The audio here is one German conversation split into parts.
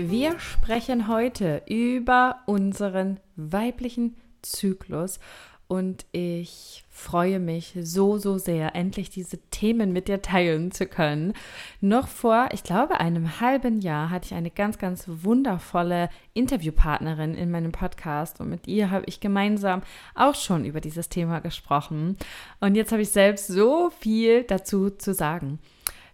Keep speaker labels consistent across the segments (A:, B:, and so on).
A: Wir sprechen heute über unseren weiblichen Zyklus und ich freue mich so, so sehr, endlich diese Themen mit dir teilen zu können. Noch vor, ich glaube, einem halben Jahr hatte ich eine ganz, ganz wundervolle Interviewpartnerin in meinem Podcast und mit ihr habe ich gemeinsam auch schon über dieses Thema gesprochen. Und jetzt habe ich selbst so viel dazu zu sagen.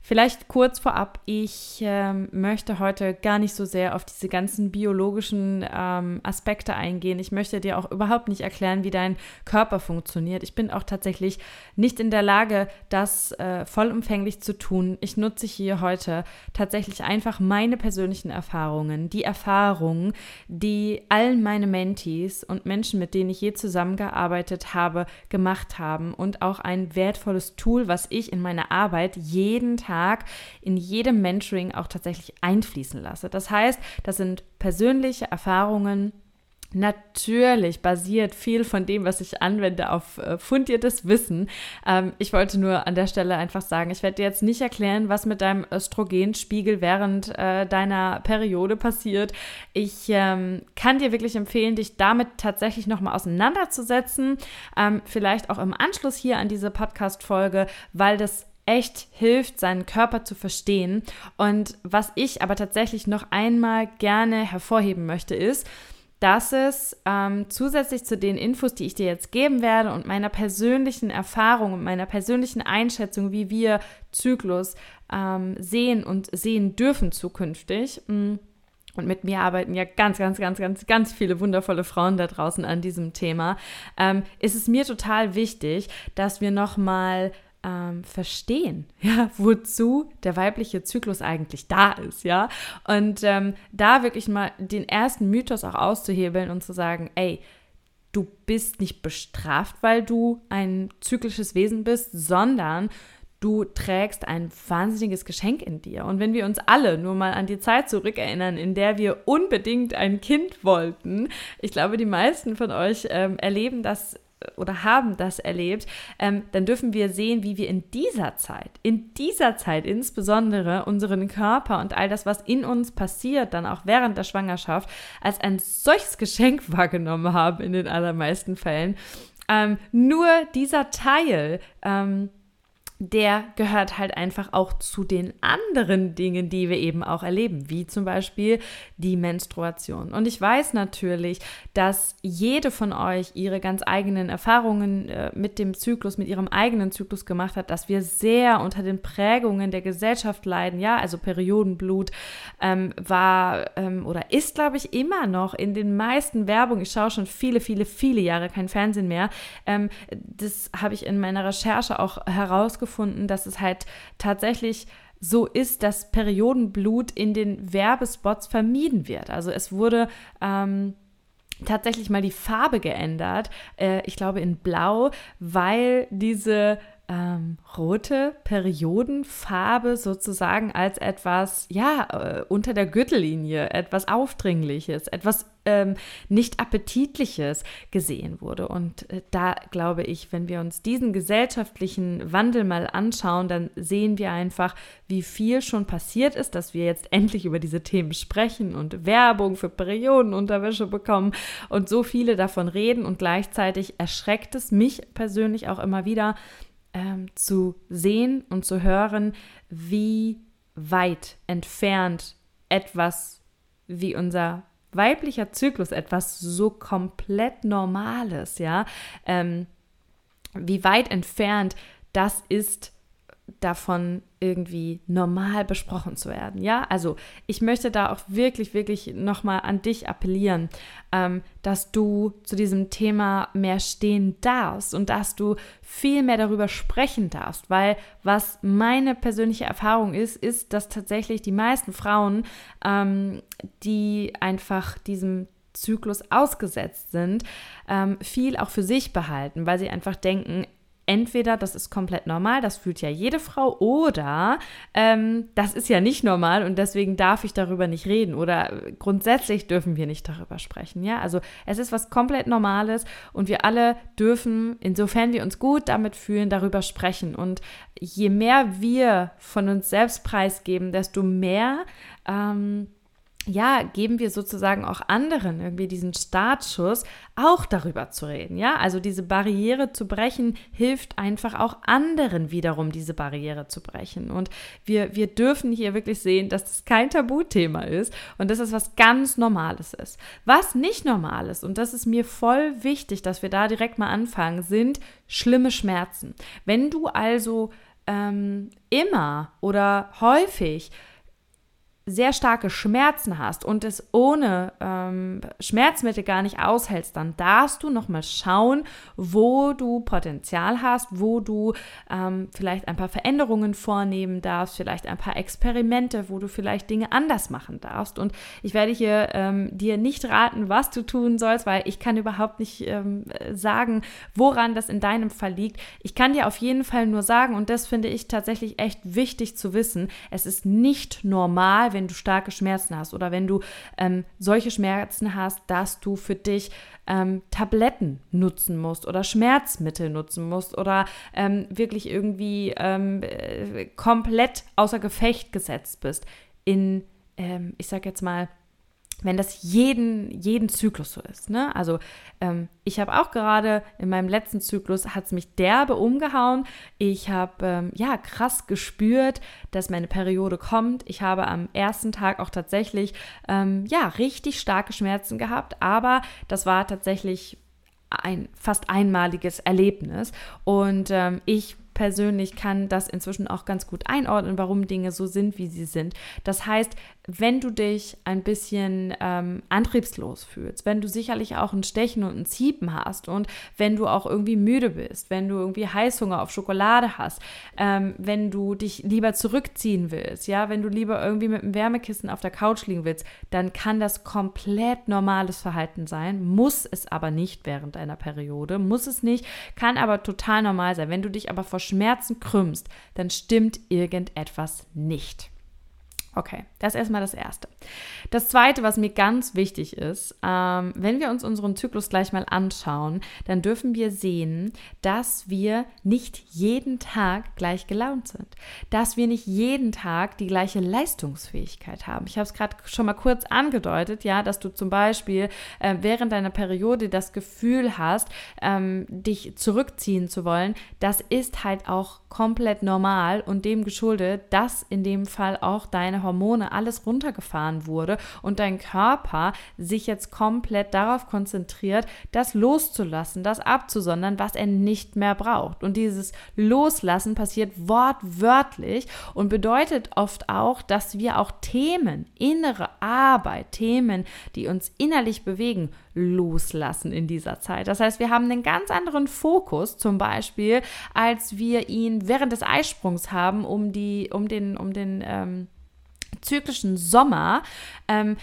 A: Vielleicht kurz vorab, ich ähm, möchte heute gar nicht so sehr auf diese ganzen biologischen ähm, Aspekte eingehen. Ich möchte dir auch überhaupt nicht erklären, wie dein Körper funktioniert. Ich bin auch tatsächlich nicht in der Lage, das äh, vollumfänglich zu tun. Ich nutze hier heute tatsächlich einfach meine persönlichen Erfahrungen, die Erfahrungen, die all meine Mentees und Menschen, mit denen ich je zusammengearbeitet habe, gemacht haben und auch ein wertvolles Tool, was ich in meiner Arbeit jeden Tag Tag in jedem Mentoring auch tatsächlich einfließen lasse. Das heißt, das sind persönliche Erfahrungen, Natürlich basiert viel von dem, was ich anwende, auf äh, fundiertes Wissen. Ähm, ich wollte nur an der Stelle einfach sagen, ich werde dir jetzt nicht erklären, was mit deinem Östrogenspiegel während äh, deiner Periode passiert. Ich ähm, kann dir wirklich empfehlen, dich damit tatsächlich nochmal auseinanderzusetzen. Ähm, vielleicht auch im Anschluss hier an diese Podcast-Folge, weil das echt hilft, seinen Körper zu verstehen. Und was ich aber tatsächlich noch einmal gerne hervorheben möchte, ist, dass es ähm, zusätzlich zu den Infos, die ich dir jetzt geben werde und meiner persönlichen Erfahrung und meiner persönlichen Einschätzung, wie wir Zyklus ähm, sehen und sehen dürfen zukünftig, mm, und mit mir arbeiten ja ganz, ganz, ganz, ganz, ganz viele wundervolle Frauen da draußen an diesem Thema, ähm, ist es mir total wichtig, dass wir nochmal ähm, verstehen, ja, wozu der weibliche Zyklus eigentlich da ist, ja. Und ähm, da wirklich mal den ersten Mythos auch auszuhebeln und zu sagen, ey, du bist nicht bestraft, weil du ein zyklisches Wesen bist, sondern du trägst ein wahnsinniges Geschenk in dir. Und wenn wir uns alle nur mal an die Zeit zurückerinnern, in der wir unbedingt ein Kind wollten, ich glaube, die meisten von euch ähm, erleben das oder haben das erlebt, ähm, dann dürfen wir sehen, wie wir in dieser Zeit, in dieser Zeit insbesondere unseren Körper und all das, was in uns passiert, dann auch während der Schwangerschaft, als ein solches Geschenk wahrgenommen haben in den allermeisten Fällen. Ähm, nur dieser Teil, ähm, der gehört halt einfach auch zu den anderen Dingen, die wir eben auch erleben, wie zum Beispiel die Menstruation. Und ich weiß natürlich, dass jede von euch ihre ganz eigenen Erfahrungen äh, mit dem Zyklus, mit ihrem eigenen Zyklus gemacht hat, dass wir sehr unter den Prägungen der Gesellschaft leiden. Ja, also Periodenblut ähm, war ähm, oder ist, glaube ich, immer noch in den meisten Werbungen. Ich schaue schon viele, viele, viele Jahre kein Fernsehen mehr. Ähm, das habe ich in meiner Recherche auch herausgefunden herausgefunden, dass es halt tatsächlich so ist, dass Periodenblut in den Werbespots vermieden wird. Also es wurde ähm, tatsächlich mal die Farbe geändert, äh, ich glaube in Blau, weil diese ähm, rote Periodenfarbe sozusagen als etwas, ja, äh, unter der Gürtellinie, etwas Aufdringliches, etwas ähm, nicht Appetitliches gesehen wurde. Und äh, da glaube ich, wenn wir uns diesen gesellschaftlichen Wandel mal anschauen, dann sehen wir einfach, wie viel schon passiert ist, dass wir jetzt endlich über diese Themen sprechen und Werbung für Periodenunterwäsche bekommen und so viele davon reden. Und gleichzeitig erschreckt es mich persönlich auch immer wieder, ähm, zu sehen und zu hören, wie weit entfernt etwas wie unser weiblicher Zyklus, etwas so komplett Normales, ja, ähm, wie weit entfernt das ist davon irgendwie normal besprochen zu werden. Ja, also ich möchte da auch wirklich, wirklich nochmal an dich appellieren, ähm, dass du zu diesem Thema mehr stehen darfst und dass du viel mehr darüber sprechen darfst, weil was meine persönliche Erfahrung ist, ist, dass tatsächlich die meisten Frauen, ähm, die einfach diesem Zyklus ausgesetzt sind, ähm, viel auch für sich behalten, weil sie einfach denken, entweder das ist komplett normal, das fühlt ja jede Frau, oder ähm, das ist ja nicht normal und deswegen darf ich darüber nicht reden oder grundsätzlich dürfen wir nicht darüber sprechen. Ja, also es ist was komplett Normales und wir alle dürfen, insofern wir uns gut damit fühlen, darüber sprechen. Und je mehr wir von uns selbst preisgeben, desto mehr ähm, ja, geben wir sozusagen auch anderen irgendwie diesen Startschuss, auch darüber zu reden. Ja, also diese Barriere zu brechen, hilft einfach auch anderen wiederum, diese Barriere zu brechen. Und wir, wir dürfen hier wirklich sehen, dass das kein Tabuthema ist und dass es was ganz Normales ist. Was nicht normal ist, und das ist mir voll wichtig, dass wir da direkt mal anfangen, sind schlimme Schmerzen. Wenn du also ähm, immer oder häufig sehr starke Schmerzen hast und es ohne ähm, Schmerzmittel gar nicht aushältst, dann darfst du nochmal schauen, wo du Potenzial hast, wo du ähm, vielleicht ein paar Veränderungen vornehmen darfst, vielleicht ein paar Experimente, wo du vielleicht Dinge anders machen darfst. Und ich werde hier ähm, dir nicht raten, was du tun sollst, weil ich kann überhaupt nicht ähm, sagen, woran das in deinem Fall liegt. Ich kann dir auf jeden Fall nur sagen, und das finde ich tatsächlich echt wichtig zu wissen, es ist nicht normal, wenn du starke Schmerzen hast oder wenn du ähm, solche Schmerzen hast, dass du für dich ähm, Tabletten nutzen musst oder Schmerzmittel nutzen musst oder ähm, wirklich irgendwie ähm, äh, komplett außer Gefecht gesetzt bist in, ähm, ich sag jetzt mal, wenn das jeden, jeden Zyklus so ist. Ne? Also ähm, ich habe auch gerade in meinem letzten Zyklus, hat es mich derbe umgehauen. Ich habe ähm, ja krass gespürt, dass meine Periode kommt. Ich habe am ersten Tag auch tatsächlich ähm, ja richtig starke Schmerzen gehabt, aber das war tatsächlich ein fast einmaliges Erlebnis. Und ähm, ich persönlich kann das inzwischen auch ganz gut einordnen, warum Dinge so sind, wie sie sind. Das heißt, wenn du dich ein bisschen ähm, antriebslos fühlst, wenn du sicherlich auch ein Stechen und ein Ziepen hast und wenn du auch irgendwie müde bist, wenn du irgendwie Heißhunger auf Schokolade hast, ähm, wenn du dich lieber zurückziehen willst, ja, wenn du lieber irgendwie mit einem Wärmekissen auf der Couch liegen willst, dann kann das komplett normales Verhalten sein, muss es aber nicht während einer Periode, muss es nicht, kann aber total normal sein. Wenn du dich aber vor Schmerzen krümmst, dann stimmt irgendetwas nicht. Okay, das ist erstmal das Erste. Das Zweite, was mir ganz wichtig ist, ähm, wenn wir uns unseren Zyklus gleich mal anschauen, dann dürfen wir sehen, dass wir nicht jeden Tag gleich gelaunt sind, dass wir nicht jeden Tag die gleiche Leistungsfähigkeit haben. Ich habe es gerade schon mal kurz angedeutet, ja, dass du zum Beispiel äh, während deiner Periode das Gefühl hast, ähm, dich zurückziehen zu wollen. Das ist halt auch komplett normal und dem geschuldet, dass in dem Fall auch deine Hormone alles runtergefahren wurde und dein Körper sich jetzt komplett darauf konzentriert, das loszulassen, das abzusondern, was er nicht mehr braucht. Und dieses Loslassen passiert wortwörtlich und bedeutet oft auch, dass wir auch Themen, innere Arbeit, Themen, die uns innerlich bewegen, loslassen in dieser Zeit. Das heißt, wir haben einen ganz anderen Fokus, zum Beispiel, als wir ihn während des Eisprungs haben, um die, um den, um den ähm, zyklischen Sommer, ähm,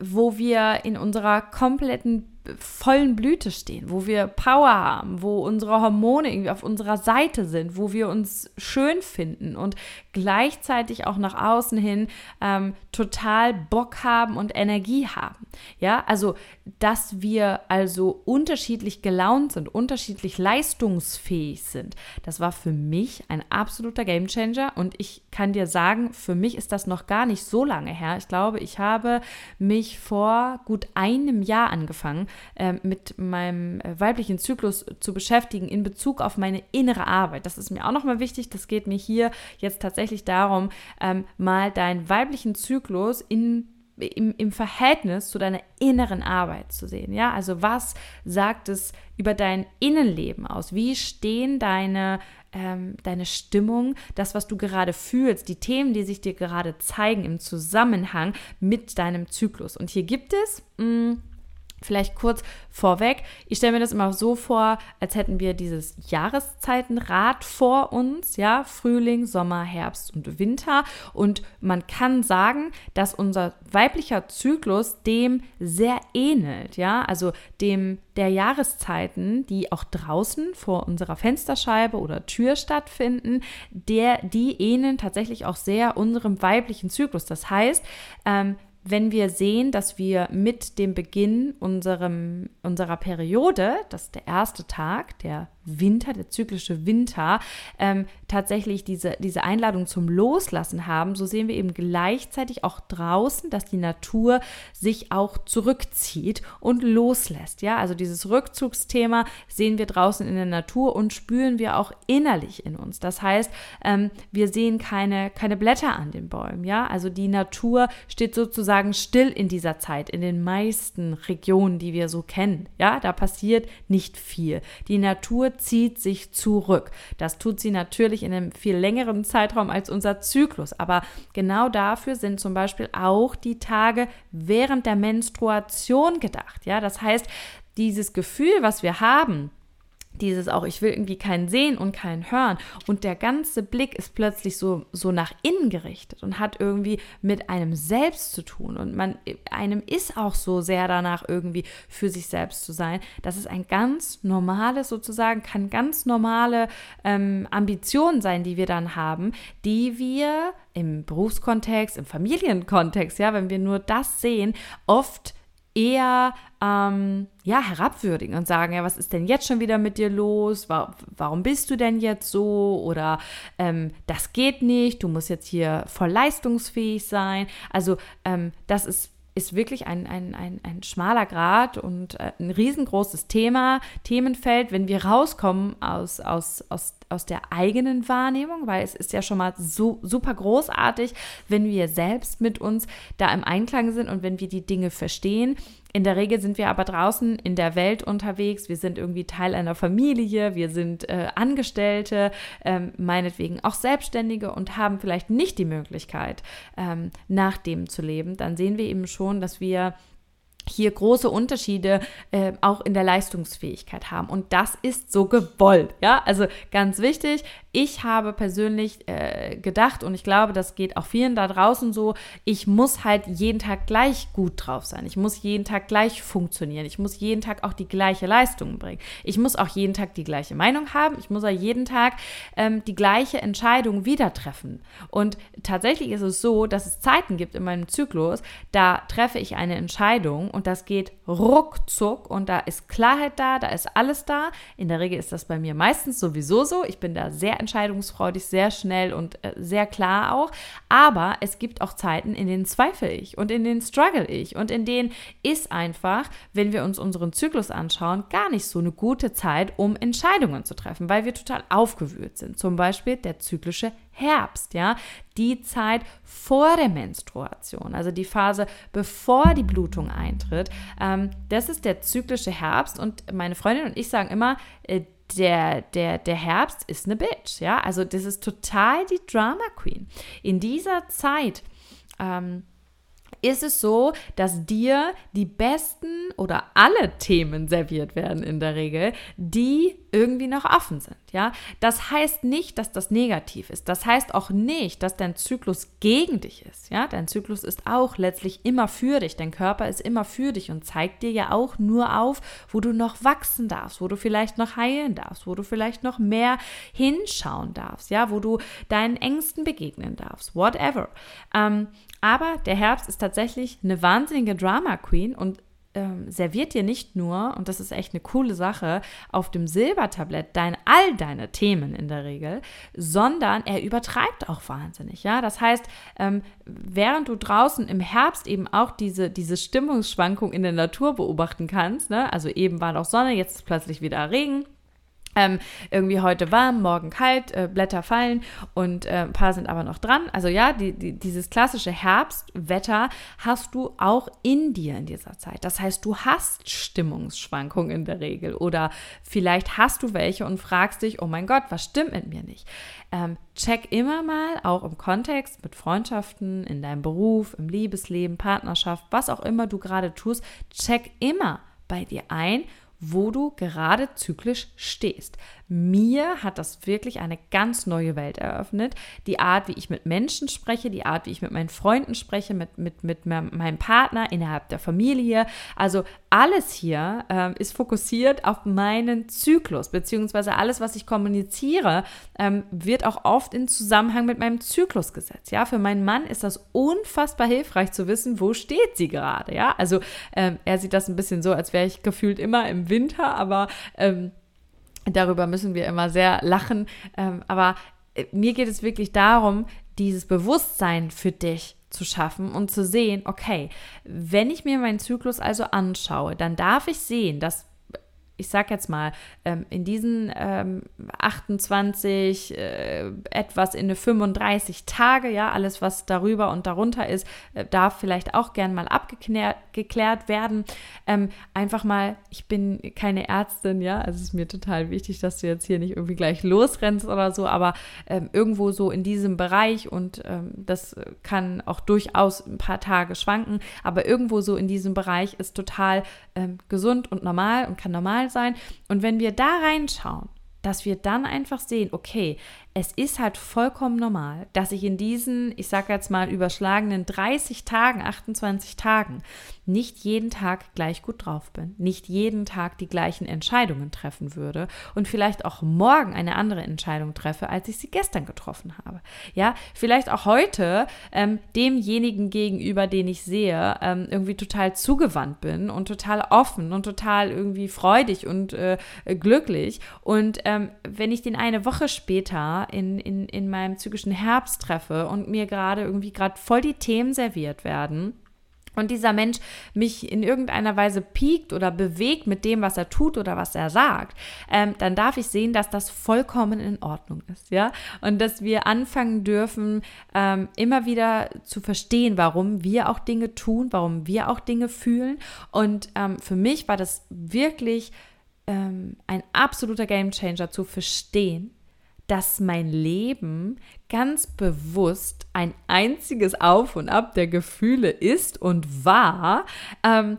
A: wo wir in unserer kompletten vollen Blüte stehen, wo wir Power haben, wo unsere Hormone irgendwie auf unserer Seite sind, wo wir uns schön finden und gleichzeitig auch nach außen hin ähm, total Bock haben und Energie haben. Ja, also dass wir also unterschiedlich gelaunt sind, unterschiedlich leistungsfähig sind, das war für mich ein absoluter Gamechanger und ich kann dir sagen, für mich ist das noch gar nicht so lange her. Ich glaube, ich habe mich vor gut einem Jahr angefangen, äh, mit meinem äh, weiblichen Zyklus zu beschäftigen in Bezug auf meine innere Arbeit. Das ist mir auch nochmal wichtig. Das geht mir hier jetzt tatsächlich darum, ähm, mal deinen weiblichen Zyklus in im, im Verhältnis zu deiner inneren Arbeit zu sehen. Ja, also was sagt es über dein Innenleben aus? Wie stehen deine, ähm, deine Stimmung, das, was du gerade fühlst, die Themen, die sich dir gerade zeigen im Zusammenhang mit deinem Zyklus? Und hier gibt es. Mh, mm, Vielleicht kurz vorweg. Ich stelle mir das immer so vor, als hätten wir dieses Jahreszeitenrad vor uns, ja, Frühling, Sommer, Herbst und Winter. Und man kann sagen, dass unser weiblicher Zyklus dem sehr ähnelt, ja, also dem der Jahreszeiten, die auch draußen vor unserer Fensterscheibe oder Tür stattfinden, der, die ähneln tatsächlich auch sehr unserem weiblichen Zyklus. Das heißt, ähm, wenn wir sehen, dass wir mit dem Beginn unserem, unserer Periode, das ist der erste Tag, der Winter, der zyklische Winter, ähm, tatsächlich diese, diese Einladung zum Loslassen haben, so sehen wir eben gleichzeitig auch draußen, dass die Natur sich auch zurückzieht und loslässt. Ja, also dieses Rückzugsthema sehen wir draußen in der Natur und spüren wir auch innerlich in uns. Das heißt, ähm, wir sehen keine, keine Blätter an den Bäumen. Ja, also die Natur steht sozusagen still in dieser Zeit, in den meisten Regionen, die wir so kennen. Ja, da passiert nicht viel. Die Natur zieht sich zurück. Das tut sie natürlich in einem viel längeren Zeitraum als unser Zyklus. Aber genau dafür sind zum Beispiel auch die Tage während der Menstruation gedacht. Ja, das heißt, dieses Gefühl, was wir haben, dieses auch, ich will irgendwie keinen sehen und keinen hören. Und der ganze Blick ist plötzlich so, so nach innen gerichtet und hat irgendwie mit einem selbst zu tun. Und man, einem ist auch so sehr danach, irgendwie für sich selbst zu sein. Das ist ein ganz normales, sozusagen, kann ganz normale ähm, Ambitionen sein, die wir dann haben, die wir im Berufskontext, im Familienkontext, ja, wenn wir nur das sehen, oft eher ähm, ja, herabwürdigen und sagen, ja, was ist denn jetzt schon wieder mit dir los? Warum bist du denn jetzt so? Oder ähm, das geht nicht, du musst jetzt hier voll leistungsfähig sein. Also ähm, das ist ist wirklich ein, ein, ein, ein schmaler Grad und äh, ein riesengroßes Thema, Themenfeld, wenn wir rauskommen aus, aus, aus, aus der eigenen Wahrnehmung, weil es ist ja schon mal so super großartig, wenn wir selbst mit uns da im Einklang sind und wenn wir die Dinge verstehen in der Regel sind wir aber draußen in der Welt unterwegs. Wir sind irgendwie Teil einer Familie, wir sind äh, Angestellte, ähm, meinetwegen auch Selbstständige und haben vielleicht nicht die Möglichkeit, ähm, nach dem zu leben. Dann sehen wir eben schon, dass wir hier große Unterschiede äh, auch in der Leistungsfähigkeit haben. Und das ist so gewollt. Ja, also ganz wichtig. Ich habe persönlich äh, gedacht und ich glaube, das geht auch vielen da draußen so, ich muss halt jeden Tag gleich gut drauf sein. Ich muss jeden Tag gleich funktionieren. Ich muss jeden Tag auch die gleiche Leistung bringen. Ich muss auch jeden Tag die gleiche Meinung haben. Ich muss auch jeden Tag ähm, die gleiche Entscheidung wieder treffen. Und tatsächlich ist es so, dass es Zeiten gibt in meinem Zyklus, da treffe ich eine Entscheidung und das geht ruckzuck und da ist Klarheit da, da ist alles da. In der Regel ist das bei mir meistens sowieso so. Ich bin da sehr entscheidungsfreudig, sehr schnell und äh, sehr klar auch. Aber es gibt auch Zeiten, in denen zweifle ich und in denen struggle ich und in denen ist einfach, wenn wir uns unseren Zyklus anschauen, gar nicht so eine gute Zeit, um Entscheidungen zu treffen, weil wir total aufgewühlt sind. Zum Beispiel der zyklische Herbst, ja, die Zeit vor der Menstruation, also die Phase bevor die Blutung eintritt. Ähm, das ist der zyklische Herbst und meine Freundin und ich sagen immer, äh, der, der, der Herbst ist eine Bitch, ja, also das ist total die Drama Queen. In dieser Zeit ähm, ist es so, dass dir die besten oder alle Themen serviert werden in der Regel, die irgendwie noch offen sind, ja? Das heißt nicht, dass das negativ ist. Das heißt auch nicht, dass dein Zyklus gegen dich ist, ja? Dein Zyklus ist auch letztlich immer für dich. Dein Körper ist immer für dich und zeigt dir ja auch nur auf, wo du noch wachsen darfst, wo du vielleicht noch heilen darfst, wo du vielleicht noch mehr hinschauen darfst, ja? Wo du deinen Ängsten begegnen darfst, whatever. Ähm, aber der Herbst ist tatsächlich eine wahnsinnige Drama Queen und ähm, serviert dir nicht nur, und das ist echt eine coole Sache, auf dem Silbertablett dein, all deine Themen in der Regel, sondern er übertreibt auch wahnsinnig. Ja? Das heißt, ähm, während du draußen im Herbst eben auch diese, diese Stimmungsschwankung in der Natur beobachten kannst, ne? also eben war noch Sonne, jetzt ist plötzlich wieder Regen ähm, irgendwie heute warm, morgen kalt, äh, Blätter fallen und äh, ein paar sind aber noch dran. Also ja, die, die, dieses klassische Herbstwetter hast du auch in dir in dieser Zeit. Das heißt, du hast Stimmungsschwankungen in der Regel oder vielleicht hast du welche und fragst dich, oh mein Gott, was stimmt mit mir nicht? Ähm, check immer mal, auch im Kontext mit Freundschaften, in deinem Beruf, im Liebesleben, Partnerschaft, was auch immer du gerade tust, check immer bei dir ein wo du gerade zyklisch stehst. Mir hat das wirklich eine ganz neue Welt eröffnet. Die Art, wie ich mit Menschen spreche, die Art, wie ich mit meinen Freunden spreche, mit, mit, mit meinem Partner innerhalb der Familie. Also alles hier ähm, ist fokussiert auf meinen Zyklus, beziehungsweise alles, was ich kommuniziere, ähm, wird auch oft in Zusammenhang mit meinem Zyklus gesetzt. Ja, für meinen Mann ist das unfassbar hilfreich zu wissen, wo steht sie gerade. Ja, also ähm, er sieht das ein bisschen so, als wäre ich gefühlt immer im Winter, aber ähm, Darüber müssen wir immer sehr lachen. Ähm, aber äh, mir geht es wirklich darum, dieses Bewusstsein für dich zu schaffen und zu sehen, okay, wenn ich mir meinen Zyklus also anschaue, dann darf ich sehen, dass ich sag jetzt mal, ähm, in diesen ähm, 28, äh, etwas in eine 35 Tage, ja, alles, was darüber und darunter ist, äh, darf vielleicht auch gern mal abgeklärt werden. Ähm, einfach mal, ich bin keine Ärztin, ja, also es ist mir total wichtig, dass du jetzt hier nicht irgendwie gleich losrennst oder so, aber ähm, irgendwo so in diesem Bereich und ähm, das kann auch durchaus ein paar Tage schwanken, aber irgendwo so in diesem Bereich ist total ähm, gesund und normal und kann normal normal sein. Und wenn wir da reinschauen, dass wir dann einfach sehen, okay, es ist halt vollkommen normal, dass ich in diesen, ich sage jetzt mal, überschlagenen 30 Tagen, 28 Tagen nicht jeden Tag gleich gut drauf bin, nicht jeden Tag die gleichen Entscheidungen treffen würde und vielleicht auch morgen eine andere Entscheidung treffe, als ich sie gestern getroffen habe. Ja, vielleicht auch heute ähm, demjenigen gegenüber, den ich sehe, ähm, irgendwie total zugewandt bin und total offen und total irgendwie freudig und äh, glücklich. Und ähm, wenn ich den eine Woche später in, in, in meinem zyklischen Herbst treffe und mir gerade irgendwie gerade voll die Themen serviert werden und dieser Mensch mich in irgendeiner Weise piekt oder bewegt mit dem, was er tut oder was er sagt, ähm, dann darf ich sehen, dass das vollkommen in Ordnung ist, ja, und dass wir anfangen dürfen, ähm, immer wieder zu verstehen, warum wir auch Dinge tun, warum wir auch Dinge fühlen. Und ähm, für mich war das wirklich ähm, ein absoluter Gamechanger zu verstehen, dass mein Leben ganz bewusst ein einziges Auf und Ab der Gefühle ist und war. Ähm,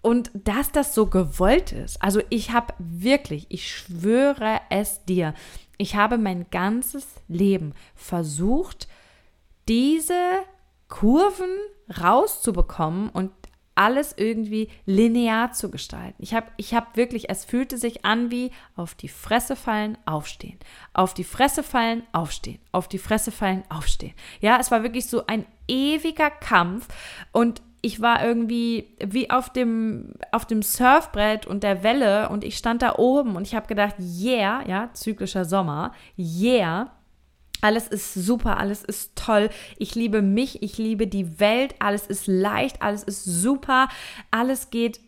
A: und dass das so gewollt ist. Also ich habe wirklich, ich schwöre es dir, ich habe mein ganzes Leben versucht, diese Kurven rauszubekommen und alles irgendwie linear zu gestalten. Ich habe ich hab wirklich, es fühlte sich an wie auf die Fresse fallen, aufstehen. Auf die Fresse fallen, aufstehen. Auf die Fresse fallen, aufstehen. Ja, es war wirklich so ein ewiger Kampf und ich war irgendwie wie auf dem, auf dem Surfbrett und der Welle und ich stand da oben und ich habe gedacht, yeah, ja, zyklischer Sommer, yeah, alles ist super, alles ist toll. Ich liebe mich, ich liebe die Welt, alles ist leicht, alles ist super, alles geht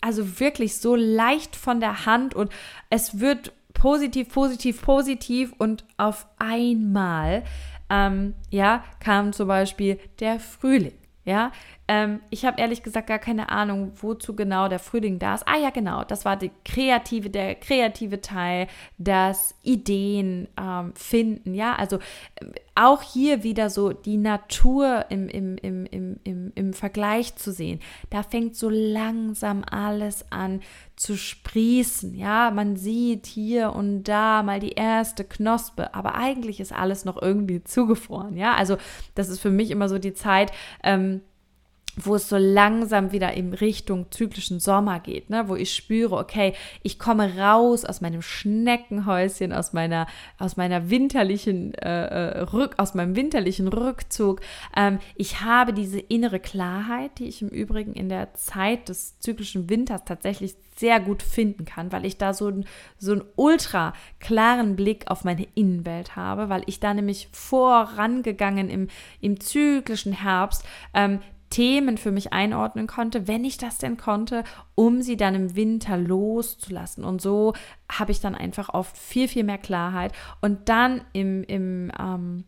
A: also wirklich so leicht von der Hand und es wird positiv, positiv, positiv und auf einmal, ähm, ja, kam zum Beispiel der Frühling. Ja, ähm, ich habe ehrlich gesagt gar keine Ahnung, wozu genau der Frühling da ist. Ah ja, genau, das war die kreative, der kreative Teil, das Ideen ähm, finden. Ja, also äh, auch hier wieder so die Natur im, im, im, im, im, im Vergleich zu sehen. Da fängt so langsam alles an zu sprießen. Ja, man sieht hier und da mal die erste Knospe, aber eigentlich ist alles noch irgendwie zugefroren. Ja, also das ist für mich immer so die Zeit. Ähm, wo es so langsam wieder in Richtung zyklischen Sommer geht, ne? wo ich spüre, okay, ich komme raus aus meinem Schneckenhäuschen, aus meiner, aus meiner winterlichen äh, äh, Rück, aus meinem winterlichen Rückzug. Ähm, ich habe diese innere Klarheit, die ich im Übrigen in der Zeit des zyklischen Winters tatsächlich sehr gut finden kann, weil ich da so, so einen ultra klaren Blick auf meine Innenwelt habe, weil ich da nämlich vorangegangen im, im zyklischen Herbst ähm, Themen für mich einordnen konnte, wenn ich das denn konnte, um sie dann im Winter loszulassen. Und so habe ich dann einfach oft viel, viel mehr Klarheit. Und dann im, im ähm,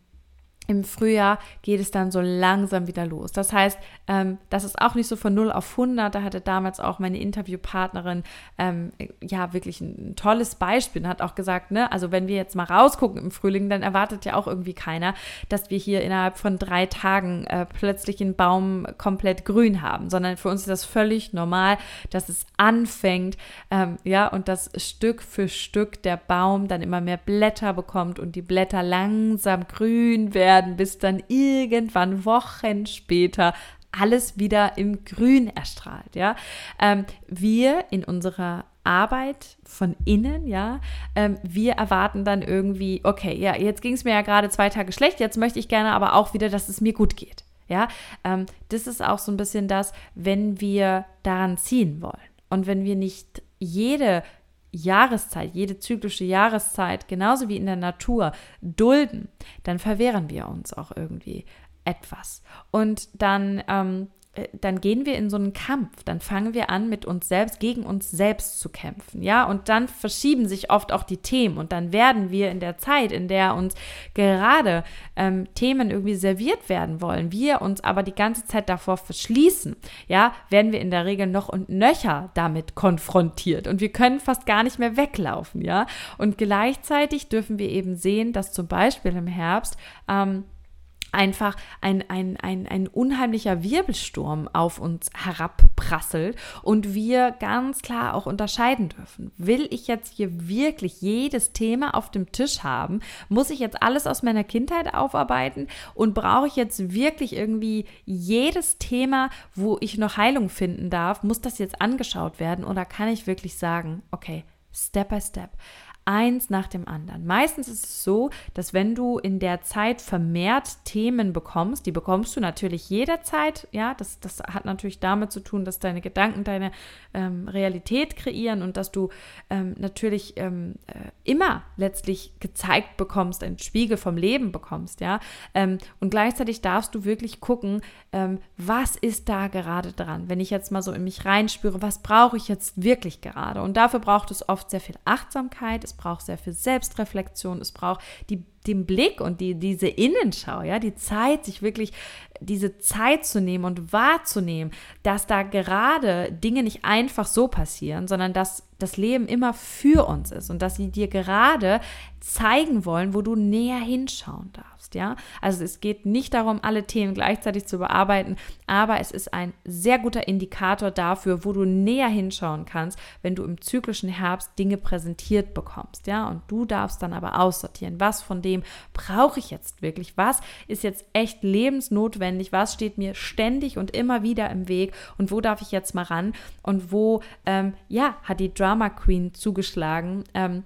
A: im Frühjahr geht es dann so langsam wieder los. Das heißt, ähm, das ist auch nicht so von 0 auf 100. Da hatte damals auch meine Interviewpartnerin ähm, ja wirklich ein, tolles Beispiel und hat auch gesagt, ne, also wenn wir jetzt mal rausgucken im Frühling, dann erwartet ja auch irgendwie keiner, dass wir hier innerhalb von drei Tagen äh, plötzlich einen Baum komplett grün haben, sondern für uns ist das völlig normal, dass es anfängt, ähm, ja, und dass Stück für Stück der Baum dann immer mehr Blätter bekommt und die Blätter langsam grün werden werden, bis dann irgendwann Wochen später alles wieder im Grün erstrahlt. Ja, ähm, wir in unserer Arbeit von innen, ja, ähm, wir erwarten dann irgendwie, okay, ja, jetzt ging es mir ja gerade zwei Tage schlecht, jetzt möchte ich gerne aber auch wieder, dass es mir gut geht. Ja, ähm, das ist auch so ein bisschen das, wenn wir daran ziehen wollen und wenn wir nicht jede Jahreszeit, jede zyklische Jahreszeit, genauso wie in der Natur, dulden, dann verwehren wir uns auch irgendwie etwas. Und dann ähm, äh, dann gehen wir in so einen Kampf, dann fangen wir an, mit uns selbst, gegen uns selbst zu kämpfen, ja, und dann verschieben sich oft auch die Themen und dann werden wir in der Zeit, in der uns gerade ähm, Themen irgendwie serviert werden wollen, wir uns aber die ganze Zeit davor verschließen, ja, werden wir in der Regel noch und nöcher damit konfrontiert und wir können fast gar nicht mehr weglaufen, ja, und gleichzeitig dürfen wir eben sehen, dass zum Beispiel im Herbst ähm, einfach ein, ein, ein, ein unheimlicher Wirbelsturm auf uns herabprasselt und wir ganz klar auch unterscheiden dürfen. Will ich jetzt hier wirklich jedes Thema auf dem Tisch haben? Muss ich jetzt alles aus meiner Kindheit aufarbeiten? Und brauche ich jetzt wirklich irgendwie jedes Thema, wo ich noch Heilung finden darf? Muss das jetzt angeschaut werden? Oder kann ich wirklich sagen, okay, Step by Step eins nach dem anderen. Meistens ist es so, dass wenn du in der Zeit vermehrt Themen bekommst, die bekommst du natürlich jederzeit, ja, das, das hat natürlich damit zu tun, dass deine Gedanken deine ähm, Realität kreieren und dass du ähm, natürlich ähm, äh, immer letztlich gezeigt bekommst, einen Spiegel vom Leben bekommst, ja, ähm, und gleichzeitig darfst du wirklich gucken, ähm, was ist da gerade dran, wenn ich jetzt mal so in mich reinspüre, was brauche ich jetzt wirklich gerade? Und dafür braucht es oft sehr viel Achtsamkeit, es braucht sehr viel Selbstreflexion, es braucht die den Blick und die, diese Innenschau, ja, die Zeit, sich wirklich diese Zeit zu nehmen und wahrzunehmen, dass da gerade Dinge nicht einfach so passieren, sondern dass das Leben immer für uns ist und dass sie dir gerade zeigen wollen, wo du näher hinschauen darfst, ja? Also es geht nicht darum, alle Themen gleichzeitig zu bearbeiten, aber es ist ein sehr guter Indikator dafür, wo du näher hinschauen kannst, wenn du im zyklischen Herbst Dinge präsentiert bekommst, ja? Und du darfst dann aber aussortieren, was von dem brauche ich jetzt wirklich? Was ist jetzt echt lebensnotwendig? Was steht mir ständig und immer wieder im Weg? Und wo darf ich jetzt mal ran? Und wo, ähm, ja, hat die Drama Queen zugeschlagen? Ähm,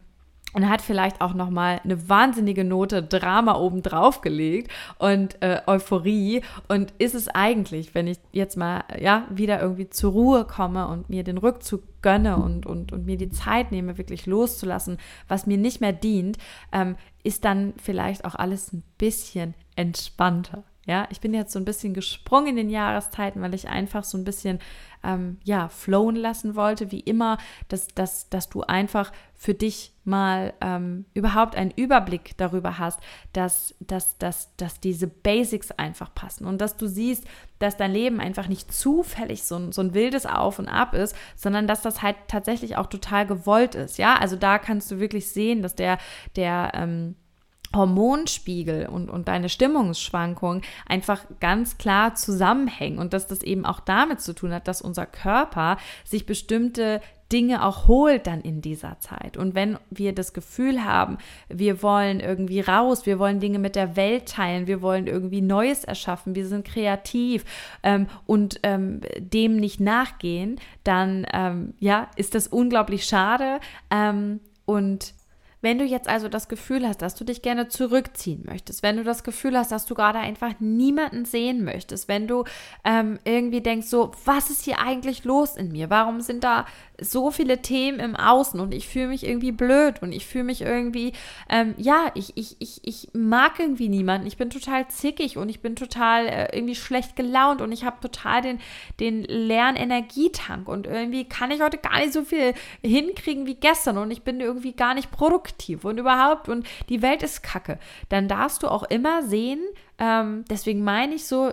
A: und hat vielleicht auch noch mal eine wahnsinnige Note Drama oben drauf gelegt und äh, Euphorie und ist es eigentlich, wenn ich jetzt mal ja wieder irgendwie zur Ruhe komme und mir den Rückzug gönne und, und, und mir die Zeit nehme, wirklich loszulassen, was mir nicht mehr dient, ähm, ist dann vielleicht auch alles ein bisschen entspannter. Ja, ich bin jetzt so ein bisschen gesprungen in den Jahreszeiten, weil ich einfach so ein bisschen ähm, ja, flowen lassen wollte, wie immer, dass, dass, dass du einfach für dich mal ähm, überhaupt einen Überblick darüber hast, dass, dass, dass, dass diese Basics einfach passen und dass du siehst, dass dein Leben einfach nicht zufällig so ein, so ein wildes Auf und Ab ist, sondern dass das halt tatsächlich auch total gewollt ist. Ja, also da kannst du wirklich sehen, dass der, der, ähm, Hormonspiegel und, und deine Stimmungsschwankungen einfach ganz klar zusammenhängen und dass das eben auch damit zu tun hat, dass unser Körper sich bestimmte Dinge auch holt dann in dieser Zeit. Und wenn wir das Gefühl haben, wir wollen irgendwie raus, wir wollen Dinge mit der Welt teilen, wir wollen irgendwie Neues erschaffen, wir sind kreativ ähm, und ähm, dem nicht nachgehen, dann ähm, ja, ist das unglaublich schade ähm, und Wenn du jetzt also das Gefühl hast, dass du dich gerne zurückziehen möchtest, wenn du das Gefühl hast, dass du gerade einfach niemanden sehen möchtest, wenn du ähm, irgendwie denkst, so, was ist hier eigentlich los in mir? Warum sind da so viele Themen im Außen und ich fühle mich irgendwie blöd und ich fühle mich irgendwie, ähm, ja, ich, ich, ich, ich mag irgendwie niemanden, ich bin total zickig und ich bin total äh, irgendwie schlecht gelaunt und ich habe total den, den leeren Energietank und irgendwie kann ich heute gar nicht so viel hinkriegen wie gestern und ich bin irgendwie gar nicht produktiv produktiv und überhaupt und die Welt ist kacke, dann darfst du auch immer sehen, ähm, deswegen meine ich so,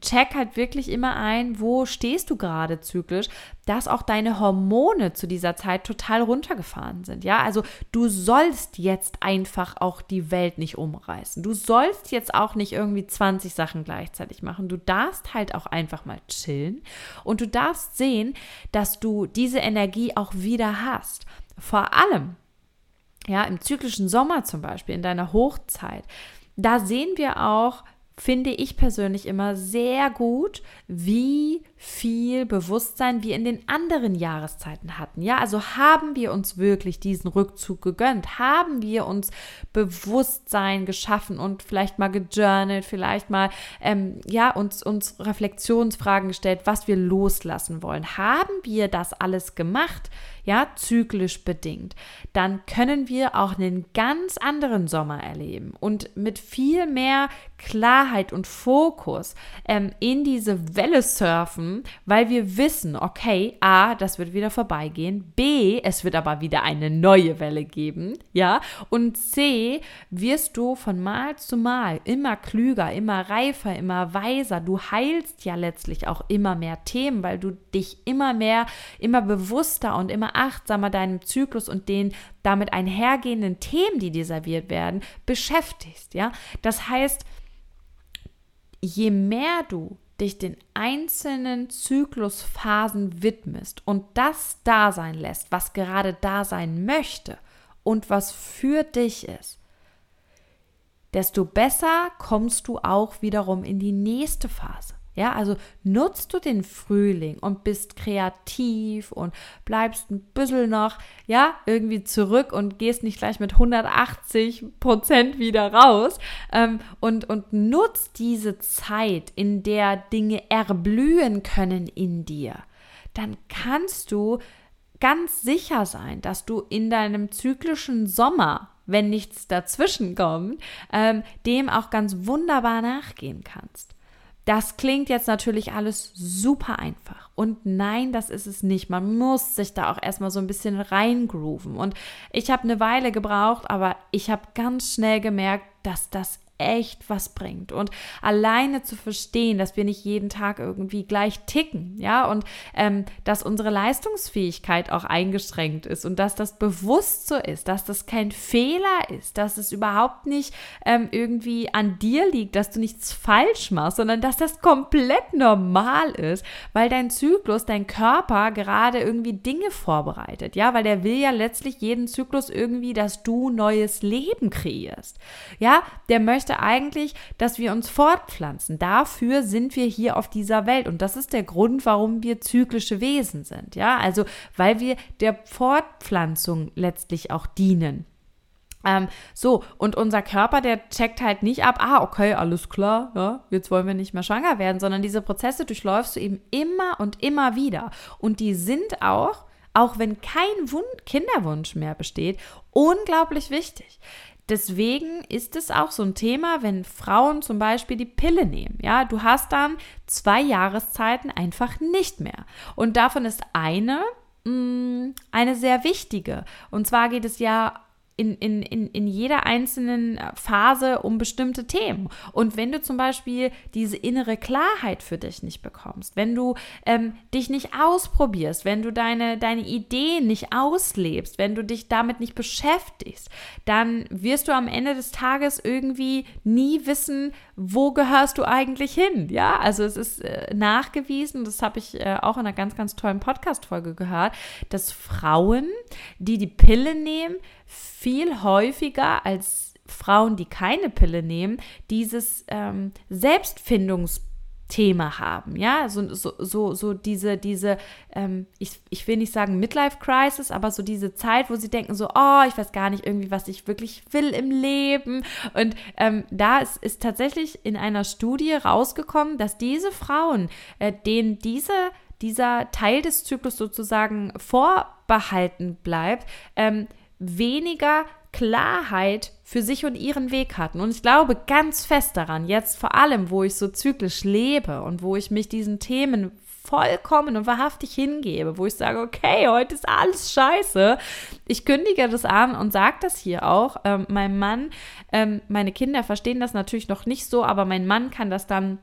A: check halt wirklich immer ein, wo stehst du gerade zyklisch, dass auch deine Hormone zu dieser Zeit total runtergefahren sind. Ja, also du sollst jetzt einfach auch die Welt nicht umreißen. Du sollst jetzt auch nicht irgendwie 20 Sachen gleichzeitig machen. Du darfst halt auch einfach mal chillen und du darfst sehen, dass du diese Energie auch wieder hast. Vor allem, ja, im zyklischen Sommer zum Beispiel, in deiner Hochzeit, da sehen wir auch, finde ich persönlich immer sehr gut, wie viel Bewusstsein wir in den anderen Jahreszeiten hatten. Ja, also haben wir uns wirklich diesen Rückzug gegönnt? Haben wir uns Bewusstsein geschaffen und vielleicht mal gejournalt, vielleicht mal, ähm, ja, uns, uns Reflexionsfragen gestellt, was wir loslassen wollen? Haben wir das alles gemacht? ja, zyklisch bedingt, dann können wir auch einen ganz anderen Sommer erleben und mit viel mehr Klarheit und Fokus ähm, in diese Welle surfen, weil wir wissen, okay, A, das wird wieder vorbeigehen, B, es wird aber wieder eine neue Welle geben, ja, und C, wirst du von Mal zu Mal immer klüger, immer reifer, immer weiser. Du heilst ja letztlich auch immer mehr Themen, weil du dich immer mehr, immer bewusster und immer achtsamer deinem Zyklus und den damit einhergehenden Themen, die dir serviert werden, beschäftigst. Ja, das heißt, je mehr du dich den einzelnen Zyklusphasen widmest und das da sein lässt, was gerade da sein möchte und was für dich ist, desto besser kommst du auch wiederum in die nächste Phase. Ja, also nutzt du den Frühling und bist kreativ und bleibst ein bisschen noch, ja, irgendwie zurück und gehst nicht gleich mit 180 Prozent wieder raus ähm, und, und nutzt diese Zeit, in der Dinge erblühen können in dir, dann kannst du ganz sicher sein, dass du in deinem zyklischen Sommer wenn nichts dazwischen kommt, ähm, dem auch ganz wunderbar nachgehen kannst. Das klingt jetzt natürlich alles super einfach. Und nein, das ist es nicht. Man muss sich da auch erstmal so ein bisschen reingrooven. Und ich habe eine Weile gebraucht, aber ich habe ganz schnell gemerkt, dass das echt was bringt. Und alleine zu verstehen, dass wir nicht jeden Tag irgendwie gleich ticken, ja, und ähm, dass unsere Leistungsfähigkeit auch eingeschränkt ist und dass das bewusst so ist, dass das kein Fehler ist, dass es überhaupt nicht ähm, irgendwie an dir liegt, dass du nichts falsch machst, sondern dass das komplett normal ist, weil dein Zyklus, dein Körper gerade irgendwie Dinge vorbereitet, ja, weil der will ja letztlich jeden Zyklus irgendwie, dass du neues Leben kreierst. Ja, der möchte möchte eigentlich, dass wir uns fortpflanzen. Dafür sind wir hier auf dieser Welt und das ist der Grund, warum wir zyklische Wesen sind. Ja, also weil wir der Fortpflanzung letztlich auch dienen. Ähm, so, und unser Körper, der checkt halt nicht ab, ah, okay, alles klar, ja, jetzt wollen wir nicht mehr schwanger werden, sondern diese Prozesse durchläufst du eben immer und immer wieder. Und die sind auch, auch wenn kein Wund Kinderwunsch mehr besteht, unglaublich wichtig. Deswegen ist es auch so ein Thema, wenn Frauen zum Beispiel die Pille nehmen. Ja, du hast dann zwei Jahreszeiten einfach nicht mehr. Und davon ist eine mh, mm, eine sehr wichtige. Und zwar geht es ja in, in, in, in jeder einzelnen Phase um bestimmte Themen. Und wenn du zum Beispiel diese innere Klarheit für dich nicht bekommst, wenn du ähm, dich nicht ausprobierst, wenn du deine, deine Ideen nicht auslebst, wenn du dich damit nicht beschäftigst, dann wirst du am Ende des Tages irgendwie nie wissen, wo gehörst du eigentlich hin? Ja, also es ist äh, nachgewiesen, das habe ich äh, auch in einer ganz, ganz tollen Podcast-Folge gehört, dass Frauen, die die Pille nehmen, viel häufiger als Frauen, die keine Pille nehmen, dieses ähm, Selbstfindungs Thema haben, ja, so, so, so, so diese, diese, ähm, ich, ich will nicht sagen Midlife-Crisis, aber so diese Zeit, wo sie denken so, oh, ich weiß gar nicht irgendwie, was ich wirklich will im Leben. Und ähm, da ist, ist tatsächlich in einer Studie rausgekommen, dass diese Frauen, äh, denen diese dieser Teil des Zyklus sozusagen vorbehalten bleibt, ähm, weniger Klarheit für sich und ihren Weg hatten. Und ich glaube ganz fest daran, jetzt vor allem, wo ich so zyklisch lebe und wo ich mich diesen Themen vollkommen und wahrhaftig hingebe, wo ich sage, okay, heute ist alles scheiße. Ich kündige das an und sage das hier auch. Ähm, mein Mann, ähm, meine Kinder verstehen das natürlich noch nicht so, aber mein Mann kann das dann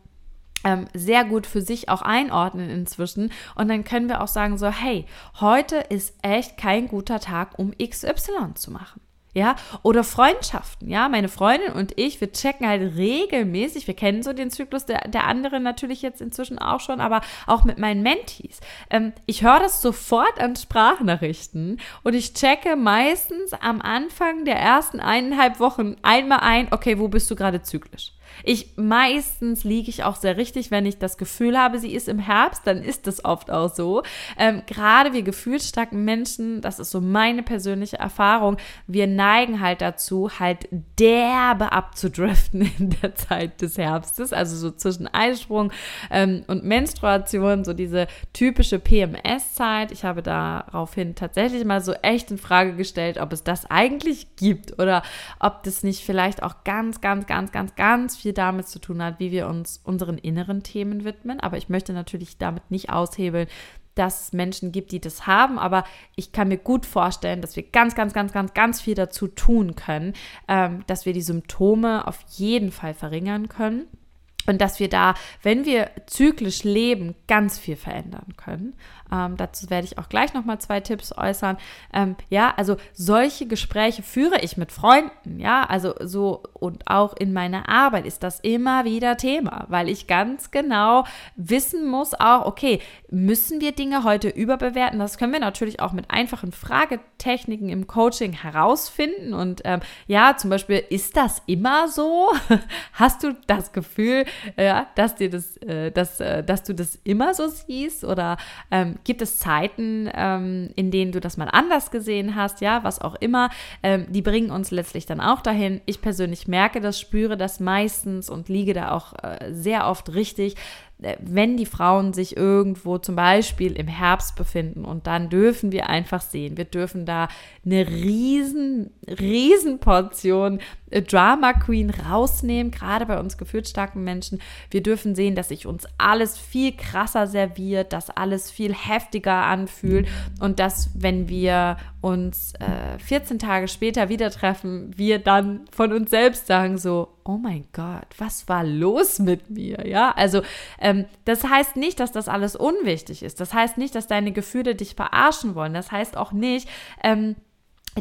A: ähm, sehr gut für sich auch einordnen inzwischen. Und dann können wir auch sagen, so, hey, heute ist echt kein guter Tag, um XY zu machen ja, oder Freundschaften, ja, meine Freundin und ich, wir checken halt regelmäßig, wir kennen so den Zyklus der, der anderen natürlich jetzt inzwischen auch schon, aber auch mit meinen Mentees. Ähm, ich höre das sofort an Sprachnachrichten und ich checke meistens am Anfang der ersten eineinhalb Wochen einmal ein, okay, wo bist du gerade zyklisch? Ich meistens liege ich auch sehr richtig, wenn ich das Gefühl habe, sie ist im Herbst, dann ist das oft auch so. Ähm, gerade wir gefühlsstarken Menschen, das ist so meine persönliche Erfahrung, wir neigen halt dazu, halt derbe abzudriften in der Zeit des Herbstes, also so zwischen Eisprung ähm, und Menstruation, so diese typische PMS-Zeit. Ich habe daraufhin tatsächlich mal so echt in Frage gestellt, ob es das eigentlich gibt oder ob das nicht vielleicht auch ganz, ganz, ganz, ganz, ganz viel damit zu tun hat, wie wir uns unseren inneren Themen widmen. Aber ich möchte natürlich damit nicht aushebeln, dass es Menschen gibt, die das haben, aber ich kann mir gut vorstellen, dass wir ganz, ganz, ganz, ganz, ganz viel dazu tun können, ähm, dass wir die Symptome auf jeden Fall verringern können. Und dass wir da, wenn wir zyklisch leben, ganz viel verändern können. Ähm, dazu werde ich auch gleich nochmal zwei Tipps äußern. Ähm, ja, also solche Gespräche führe ich mit Freunden, ja, also so und auch in meiner Arbeit ist das immer wieder Thema, weil ich ganz genau wissen muss auch, okay, müssen wir Dinge heute überbewerten? Das können wir natürlich auch mit einfachen Fragetechniken im Coaching herausfinden und ähm, ja, zum Beispiel, ist das immer so? Hast du das Gefühl, ja, dass dir das, äh, dass, äh, dass du das immer so siehst oder ähm, gibt es Zeiten, ähm, in denen du das mal anders gesehen hast, ja, was auch immer. Ähm, die bringen uns letztlich dann auch dahin. Ich persönlich merke das, spüre das meistens und liege da auch äh, sehr oft richtig, wenn die Frauen sich irgendwo zum Beispiel im Herbst befinden und dann dürfen wir einfach sehen, wir dürfen da eine riesen, riesen Portion äh, Drama Queen rausnehmen, gerade bei uns gefühlsstarken Menschen. Wir dürfen sehen, dass sich uns alles viel krasser serviert, dass alles viel heftiger anfühlt und dass, wenn wir uns äh, 14 Tage später wieder treffen, wir dann von uns selbst sagen so, oh mein Gott, was war los mit mir? Ja, also ähm, das heißt nicht, dass das alles unwichtig ist. Das heißt nicht, dass deine Gefühle dich verarschen wollen. Das heißt auch nicht, ähm,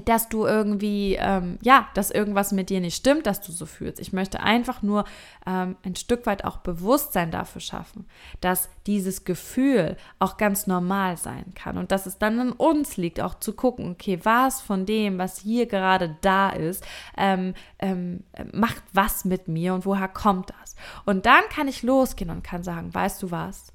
A: dass du irgendwie, ähm, ja, dass irgendwas mit dir nicht stimmt, dass du so fühlst. Ich möchte einfach nur ähm, ein Stück weit auch Bewusstsein dafür schaffen, dass dieses Gefühl auch ganz normal sein kann und dass es dann an uns liegt, auch zu gucken, okay, was von dem, was hier gerade da ist, ähm, ähm macht was mit mir und woher kommt das? Und dann kann ich losgehen und kann sagen, weißt du was?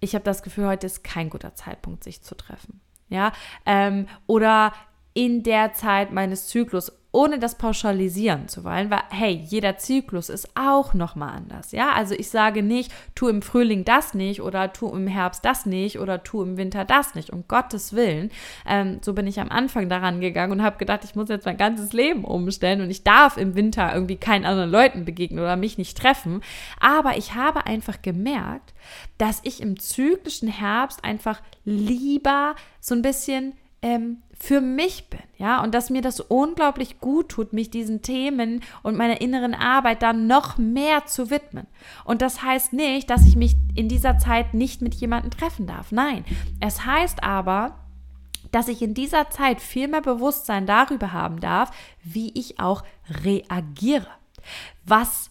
A: Ich habe das Gefühl, heute ist kein guter Zeitpunkt, sich zu treffen. Ja, ähm, oder in der Zeit meines Zyklus, ohne das pauschalisieren zu wollen, weil hey, jeder Zyklus ist auch noch mal anders, ja? Also ich sage nicht, tu im Frühling das nicht oder tu im Herbst das nicht oder tu im Winter das nicht, um Gottes Willen. Ähm, so bin ich am Anfang daran gegangen und habe gedacht, ich muss jetzt mein ganzes Leben umstellen und ich darf im Winter irgendwie keinen anderen Leuten begegnen oder mich nicht treffen. Aber ich habe einfach gemerkt, dass ich im zyklischen Herbst einfach lieber so ein bisschen ähm, für mich bin, ja, und dass mir das unglaublich gut tut, mich diesen Themen und meiner inneren Arbeit dann noch mehr zu widmen. Und das heißt nicht, dass ich mich in dieser Zeit nicht mit jemandem treffen darf. Nein, es heißt aber, dass ich in dieser Zeit viel mehr Bewusstsein darüber haben darf, wie ich auch reagiere. Was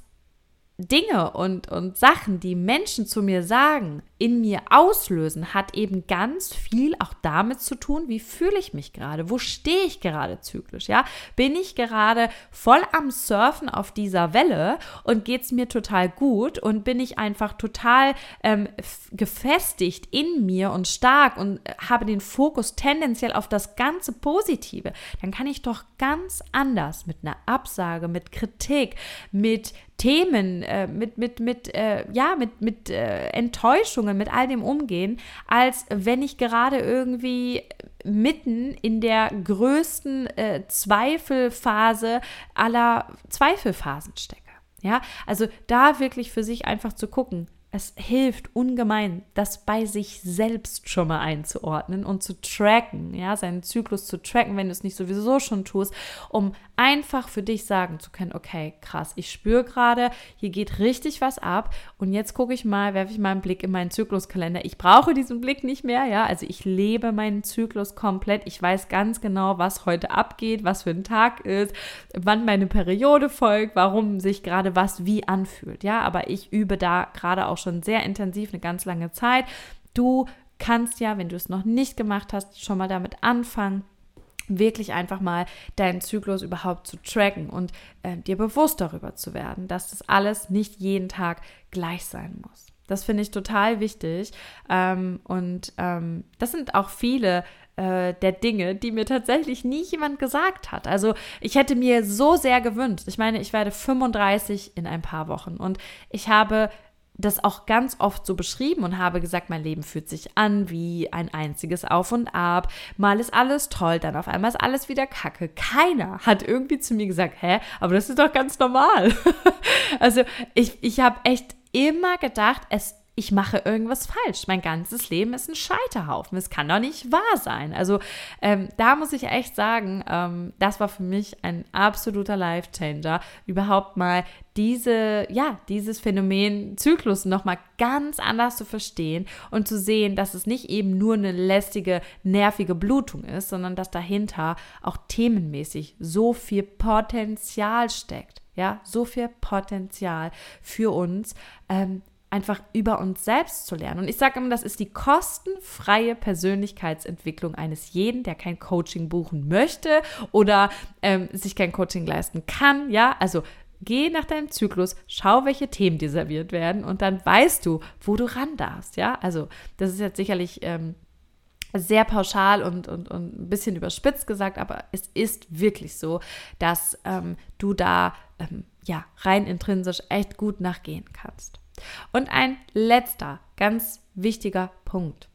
A: Dinge und, und Sachen, die Menschen zu mir sagen, in mir auslösen, hat eben ganz viel auch damit zu tun, wie fühle ich mich gerade, wo stehe ich gerade zyklisch, ja? Bin ich gerade voll am Surfen auf dieser Welle und geht es mir total gut und bin ich einfach total ähm, gefestigt in mir und stark und habe den Fokus tendenziell auf das ganze Positive, dann kann ich doch ganz anders mit einer Absage, mit Kritik, mit Themen, äh, mit, mit, mit, äh, ja, mit, mit äh, Enttäuschungen, mit all dem umgehen, als wenn ich gerade irgendwie mitten in der größten äh, Zweifelphase aller Zweifelphasen stecke. Ja, also da wirklich für sich einfach zu gucken, es hilft ungemein, das bei sich selbst schon mal einzuordnen und zu tracken, ja, seinen Zyklus zu tracken, wenn du es nicht sowieso schon tust, um einfach für dich sagen zu können, okay, krass, ich spüre gerade, hier geht richtig was ab und jetzt gucke ich mal, werfe ich mal einen Blick in meinen Zykluskalender. Ich brauche diesen Blick nicht mehr, ja, also ich lebe meinen Zyklus komplett. Ich weiß ganz genau, was heute abgeht, was für ein Tag ist, wann meine Periode folgt, warum sich gerade was wie anfühlt, ja, aber ich übe da gerade auch schon sehr intensiv eine ganz lange Zeit. Du kannst ja, wenn du es noch nicht gemacht hast, schon mal damit anfangen wirklich einfach mal deinen Zyklus überhaupt zu tracken und äh, dir bewusst darüber zu werden, dass das alles nicht jeden Tag gleich sein muss. Das finde ich total wichtig. Ähm, und ähm, das sind auch viele äh, der Dinge, die mir tatsächlich nie jemand gesagt hat. Also ich hätte mir so sehr gewünscht. Ich meine, ich werde 35 in ein paar Wochen und ich habe das auch ganz oft so beschrieben und habe gesagt, mein Leben fühlt sich an wie ein einziges Auf und Ab. Mal ist alles toll, dann auf einmal ist alles wieder Kacke. Keiner hat irgendwie zu mir gesagt, hä, aber das ist doch ganz normal. also ich, ich habe echt immer gedacht, es ich mache irgendwas falsch. Mein ganzes Leben ist ein Scheiterhaufen. Es kann doch nicht wahr sein. Also ähm, da muss ich echt sagen, ähm, das war für mich ein absoluter Life-Changer, überhaupt mal diese, ja, dieses Phänomen Zyklus nochmal ganz anders zu verstehen und zu sehen, dass es nicht eben nur eine lästige, nervige Blutung ist, sondern dass dahinter auch themenmäßig so viel Potenzial steckt. Ja, so viel Potenzial für uns, ähm, einfach über uns selbst zu lernen. Und ich sage immer, das ist die kostenfreie Persönlichkeitsentwicklung eines jeden, der kein Coaching buchen möchte oder ähm, sich kein Coaching leisten kann. Ja, also geh nach deinem Zyklus, schau, welche Themen dir serviert werden und dann weißt du, wo du ran darfst. Ja, also das ist jetzt sicherlich ähm, sehr pauschal und, und, und ein bisschen überspitzt gesagt, aber es ist wirklich so, dass ähm, du da ähm, ja rein intrinsisch echt gut nachgehen kannst. Und ein letzter, ganz wichtiger Punkt.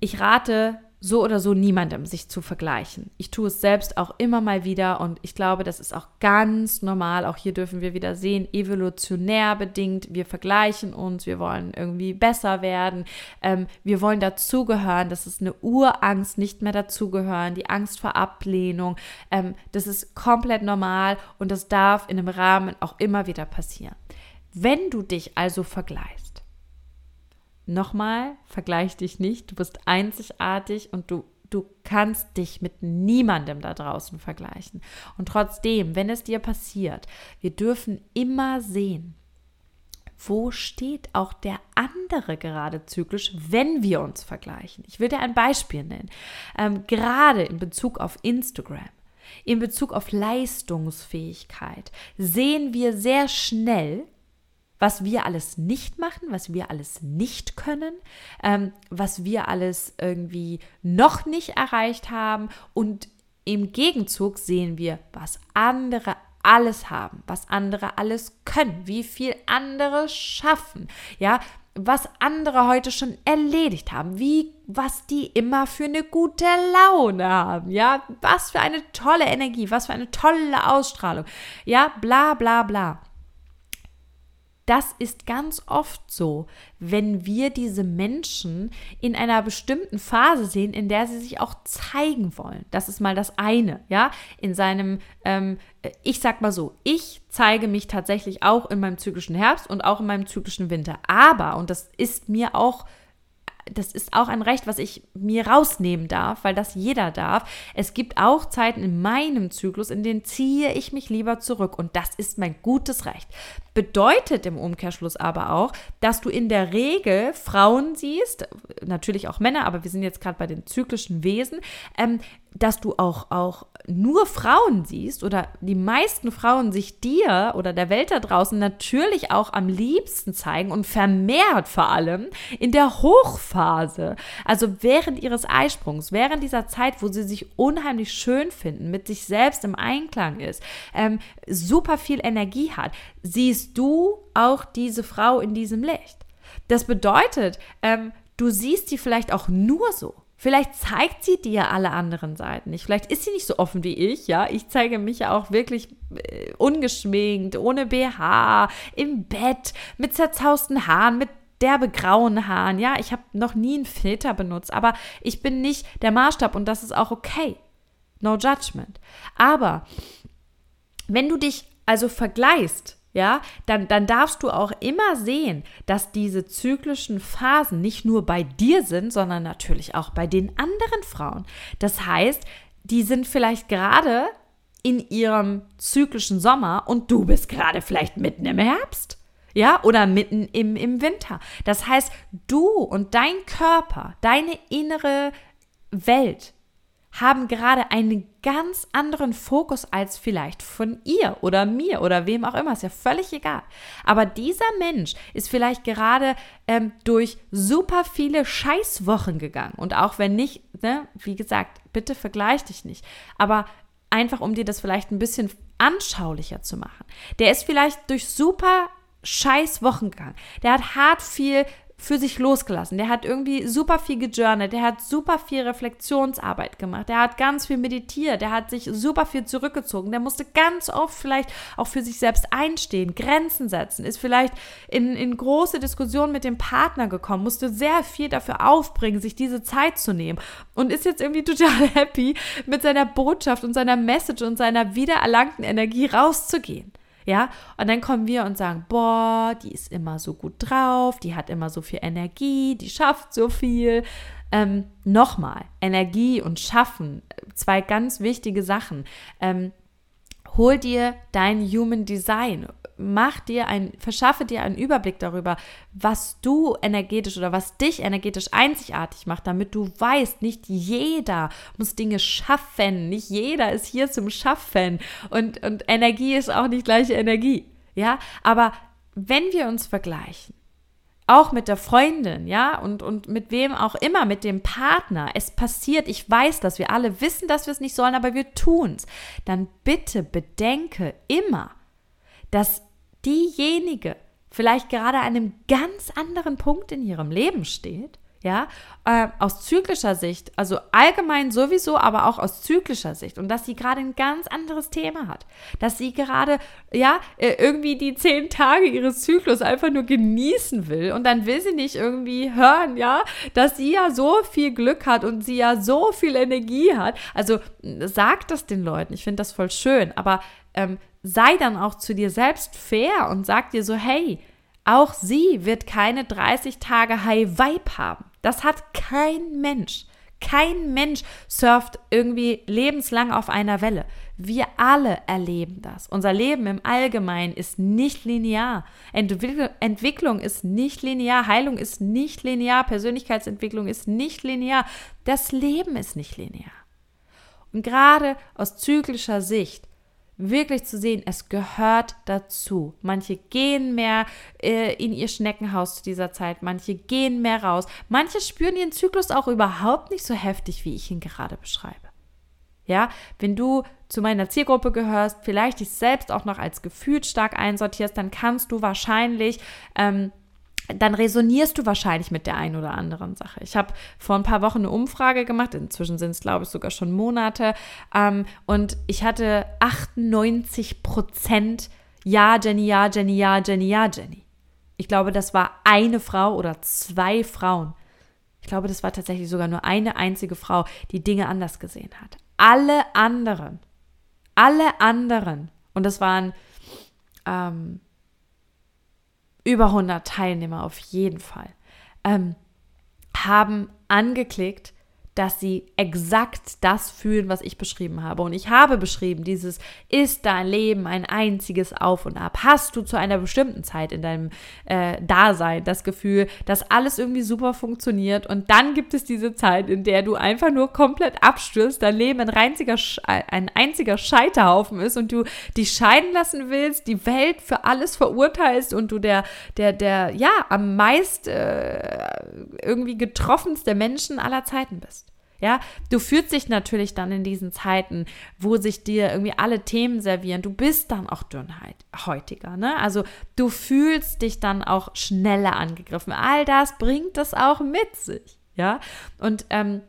A: Ich rate so oder so niemandem, sich zu vergleichen. Ich tue es selbst auch immer mal wieder und ich glaube, das ist auch ganz normal. Auch hier dürfen wir wieder sehen, evolutionär bedingt. Wir vergleichen uns, wir wollen irgendwie besser werden, ähm, wir wollen dazugehören. Das ist eine Urangst, nicht mehr dazugehören, die Angst vor Ablehnung. Ähm, das ist komplett normal und das darf in einem Rahmen auch immer wieder passieren. Wenn du dich also vergleichst, nochmal, vergleich dich nicht, du bist einzigartig und du, du kannst dich mit niemandem da draußen vergleichen. Und trotzdem, wenn es dir passiert, wir dürfen immer sehen, wo steht auch der andere gerade zyklisch, wenn wir uns vergleichen. Ich will dir ein Beispiel nennen. Ähm, gerade in Bezug auf Instagram, in Bezug auf Leistungsfähigkeit, sehen wir sehr schnell, was wir alles nicht machen, was wir alles nicht können, ähm, was wir alles irgendwie noch nicht erreicht haben und im Gegenzug sehen wir, was andere alles haben, was andere alles können, wie viel andere schaffen, ja, was andere heute schon erledigt haben, wie was die immer für eine gute Laune haben, ja, was für eine tolle Energie, was für eine tolle Ausstrahlung, ja, bla bla bla. Das ist ganz oft so, wenn wir diese Menschen in einer bestimmten Phase sehen, in der sie sich auch zeigen wollen. Das ist mal das eine, ja. In seinem, ähm, ich sag mal so, ich zeige mich tatsächlich auch in meinem zyklischen Herbst und auch in meinem zyklischen Winter. Aber, und das ist mir auch das ist auch ein Recht, was ich mir rausnehmen darf, weil das jeder darf. Es gibt auch Zeiten in meinem Zyklus, in denen ziehe ich mich lieber zurück und das ist mein gutes Recht. Bedeutet im Umkehrschluss aber auch, dass du in der Regel Frauen siehst, natürlich auch Männer, aber wir sind jetzt gerade bei den zyklischen Wesen, ähm, dass du auch, auch nur Frauen siehst oder die meisten Frauen sich dir oder der Welt da draußen natürlich auch am liebsten zeigen und vermehrt vor allem in der Hochphase, also während ihres Eisprungs, während dieser Zeit, wo sie sich unheimlich schön finden, mit sich selbst im Einklang ist, ähm, super viel Energie hat, siehst du auch diese Frau in diesem Licht. Das bedeutet, ähm, du siehst sie vielleicht auch nur so. Vielleicht zeigt sie dir alle anderen Seiten nicht. Vielleicht ist sie nicht so offen wie ich, ja. Ich zeige mich ja auch wirklich äh, ungeschminkt, ohne BH, im Bett, mit zerzausten Haaren, mit derbe grauen Haaren. Ja, ich habe noch nie einen Filter benutzt, aber ich bin nicht der Maßstab und das ist auch okay. No judgment. Aber wenn du dich also vergleichst ja, dann, dann darfst du auch immer sehen, dass diese zyklischen Phasen nicht nur bei dir sind, sondern natürlich auch bei den anderen Frauen. Das heißt, die sind vielleicht gerade in ihrem zyklischen Sommer und du bist gerade vielleicht mitten im Herbst. Ja, oder mitten im, im Winter. Das heißt, du und dein Körper, deine innere Welt haben gerade einen ganz anderen Fokus als vielleicht von ihr oder mir oder wem auch immer, ist ja völlig egal. Aber dieser Mensch ist vielleicht gerade ähm, durch super viele Scheißwochen gegangen. Und auch wenn nicht, ne, wie gesagt, bitte vergleich dich nicht. Aber einfach, um dir das vielleicht ein bisschen anschaulicher zu machen. Der ist vielleicht durch super scheiß Wochen gegangen. Der hat hart viel für sich losgelassen. Der hat irgendwie super viel gejournalt, der hat super viel Reflexionsarbeit gemacht, der hat ganz viel meditiert, der hat sich super viel zurückgezogen, der musste ganz oft vielleicht auch für sich selbst einstehen, Grenzen setzen, ist vielleicht in, in große Diskussionen mit dem Partner gekommen, musste sehr viel dafür aufbringen, sich diese Zeit zu nehmen und ist jetzt irgendwie total happy, mit seiner Botschaft und seiner Message und seiner wiedererlangten Energie rauszugehen. Ja, und dann kommen wir und sagen, boah, die ist immer so gut drauf, die hat immer so viel Energie, die schafft so viel. Ähm, Nochmal, Energie und Schaffen, zwei ganz wichtige Sachen. Ähm, hol dir dein Human Design. Mach dir ein, verschaffe dir einen Überblick darüber, was du energetisch oder was dich energetisch einzigartig macht, damit du weißt, nicht jeder muss Dinge schaffen, nicht jeder ist hier zum Schaffen. Und, und Energie ist auch nicht gleiche Energie, ja, aber wenn wir uns vergleichen, auch mit der Freundin, ja, und, und mit wem auch immer, mit dem Partner, es passiert, ich weiß das, wir alle wissen, dass wir es nicht sollen, aber wir tun es, dann bitte bedenke immer, dass diejenige vielleicht gerade an einem ganz anderen Punkt in ihrem Leben steht, ja, äh, aus zyklischer Sicht, also allgemein sowieso, aber auch aus zyklischer Sicht. Und dass sie gerade ein ganz anderes Thema hat, dass sie gerade, ja, äh, irgendwie die zehn Tage ihres Zyklus einfach nur genießen will. Und dann will sie nicht irgendwie hören, ja, dass sie ja so viel Glück hat und sie ja so viel Energie hat. Also sagt das den Leuten, ich finde das voll schön, aber ähm, sei dann auch zu dir selbst fair und sag dir so, hey, auch sie wird keine 30 Tage High Vibe haben. Das hat kein Mensch. Kein Mensch surft irgendwie lebenslang auf einer Welle. Wir alle erleben das. Unser Leben im Allgemeinen ist nicht linear. Entwick Entwicklung ist nicht linear. Heilung ist nicht linear. Persönlichkeitsentwicklung ist nicht linear. Das Leben ist nicht linear. Und gerade aus zyklischer Sicht wirklich zu sehen, es gehört dazu. Manche gehen mehr äh, in ihr Schneckenhaus zu dieser Zeit, manche gehen mehr raus, manche spüren ihren Zyklus auch überhaupt nicht so heftig, wie ich ihn gerade beschreibe. Ja, wenn du zu meiner Zielgruppe gehörst, vielleicht dich selbst auch noch als gefühlt stark einsortierst, dann kannst du wahrscheinlich ähm, dann resonierst du wahrscheinlich mit der einen oder anderen Sache. Ich habe vor ein paar Wochen eine Umfrage gemacht, inzwischen sind es, glaube ich, sogar schon Monate, ähm, und ich hatte 98 Prozent Ja, Jenny, ja, Jenny, ja, Jenny, ja, Jenny. Ich glaube, das war eine Frau oder zwei Frauen. Ich glaube, das war tatsächlich sogar nur eine einzige Frau, die Dinge anders gesehen hat. Alle anderen, alle anderen, und das waren ähm, über 100 Teilnehmer auf jeden Fall, ähm, haben angeklickt, dass sie exakt das fühlen, was ich beschrieben habe. Und ich habe beschrieben, dieses ist dein Leben ein einziges Auf und Ab. Hast du zu einer bestimmten Zeit in deinem äh, Dasein das Gefühl, dass alles irgendwie super funktioniert und dann gibt es diese Zeit, in der du einfach nur komplett abstürzt, dein Leben ein einziger, ein einziger Scheiterhaufen ist und du dich scheiden lassen willst, die Welt für alles verurteilst und du der, der, der, ja, am meist äh, irgendwie getroffenste Menschen aller Zeiten bist. Ja, du fühlst dich natürlich dann in diesen Zeiten, wo sich dir irgendwie alle Themen servieren. Du bist dann auch dünnhäutiger, ne? Also du fühlst dich dann auch schneller angegriffen. All das bringt es auch mit sich, ja? Und ähm,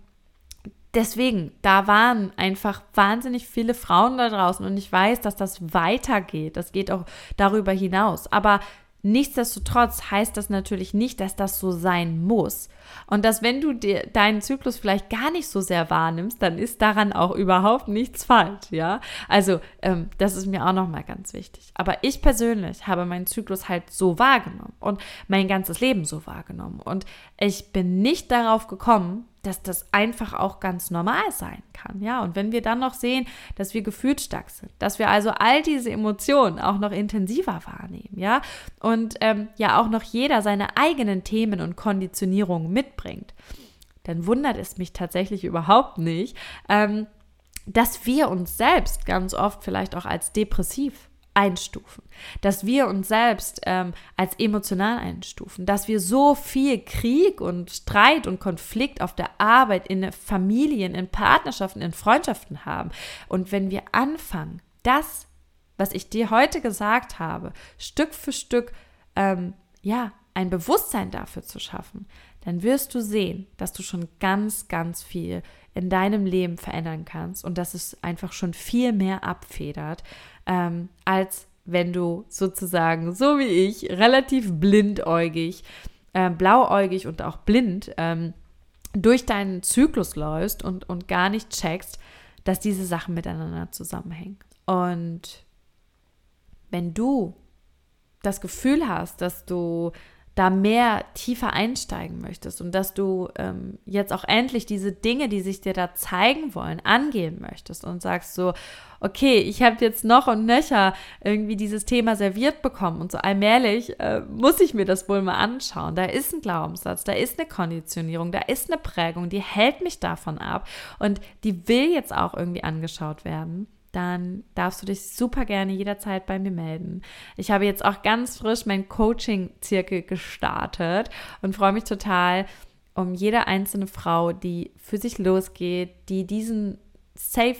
A: deswegen, da waren einfach wahnsinnig viele Frauen da draußen und ich weiß, dass das weitergeht. Das geht auch darüber hinaus. Aber Nichtsdestotrotz heißt das natürlich nicht, dass das so sein muss. Und dass wenn du dir deinen Zyklus vielleicht gar nicht so sehr wahrnimmst, dann ist daran auch überhaupt nichts falsch, ja. Also ähm, das ist mir auch nochmal ganz wichtig. Aber ich persönlich habe meinen Zyklus halt so wahrgenommen und mein ganzes Leben so wahrgenommen. Und ich bin nicht darauf gekommen, dass das einfach auch ganz normal sein kann, ja. Und wenn wir dann noch sehen, dass wir gefühlsstark sind, dass wir also all diese Emotionen auch noch intensiver wahrnehmen, ja, und ähm, ja auch noch jeder seine eigenen Themen und Konditionierungen mitbringt, dann wundert es mich tatsächlich überhaupt nicht, ähm, dass wir uns selbst ganz oft vielleicht auch als depressiv einstufen, dass wir uns selbst ähm, als emotional einstufen, dass wir so viel Krieg und Streit und Konflikt auf der Arbeit, in Familien, in Partnerschaften, in Freundschaften haben. Und wenn wir anfangen, das, was ich dir heute gesagt habe, Stück für Stück, ähm, ja, ein Bewusstsein dafür zu schaffen, dann wirst du sehen, dass du schon ganz, ganz viel in deinem Leben verändern kannst und dass es einfach schon viel mehr abfedert, ähm, als wenn du sozusagen, so wie ich, relativ blindäugig, äh, blauäugig und auch blind ähm, durch deinen Zyklus läufst und, und gar nicht checkst, dass diese Sachen miteinander zusammenhängen. Und wenn du das Gefühl hast, dass du da mehr tiefer einsteigen möchtest und dass du ähm, jetzt auch endlich diese Dinge, die sich dir da zeigen wollen, angehen möchtest und sagst so, okay, ich habe jetzt noch und nöcher irgendwie dieses Thema serviert bekommen und so allmählich äh, muss ich mir das wohl mal anschauen. Da ist ein Glaubenssatz, da ist eine Konditionierung, da ist eine Prägung, die hält mich davon ab und die will jetzt auch irgendwie angeschaut werden dann darfst du dich super gerne jederzeit bei mir melden. Ich habe jetzt auch ganz frisch mein Coaching-Zirkel gestartet und freue mich total um jede einzelne Frau, die für sich losgeht, die diesen Safe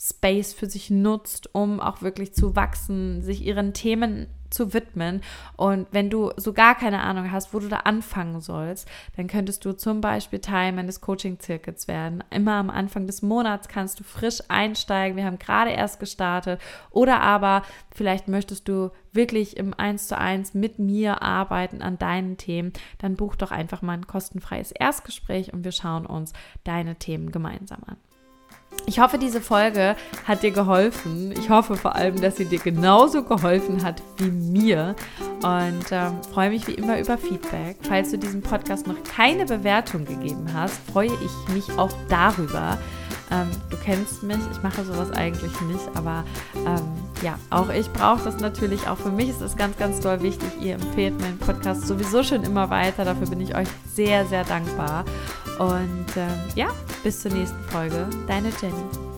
A: Space für sich nutzt, um auch wirklich zu wachsen, sich ihren Themen zu widmen. Und wenn du so gar keine Ahnung hast, wo du da anfangen sollst, dann könntest du zum Beispiel Teil meines Coaching-Zirkels werden. Immer am Anfang des Monats kannst du frisch einsteigen. Wir haben gerade erst gestartet. Oder aber vielleicht möchtest du wirklich im 1 zu 1 mit mir arbeiten an deinen Themen, dann buch doch einfach mal ein kostenfreies Erstgespräch und wir schauen uns deine Themen gemeinsam an. Ich hoffe, diese Folge hat dir geholfen. Ich hoffe vor allem, dass sie dir genauso geholfen hat wie mir. Und ähm, freue mich wie immer über Feedback. Falls du diesem Podcast noch keine Bewertung gegeben hast, freue ich mich auch darüber. Ähm, du kennst mich, ich mache sowas eigentlich nicht, aber ähm, ja, auch ich brauche das natürlich. Auch für mich ist es ganz, ganz toll wichtig. Ihr empfehlt meinen Podcast sowieso schon immer weiter. Dafür bin ich euch sehr, sehr dankbar. Und ähm, ja, bis zur nächsten Folge. Deine Jenny.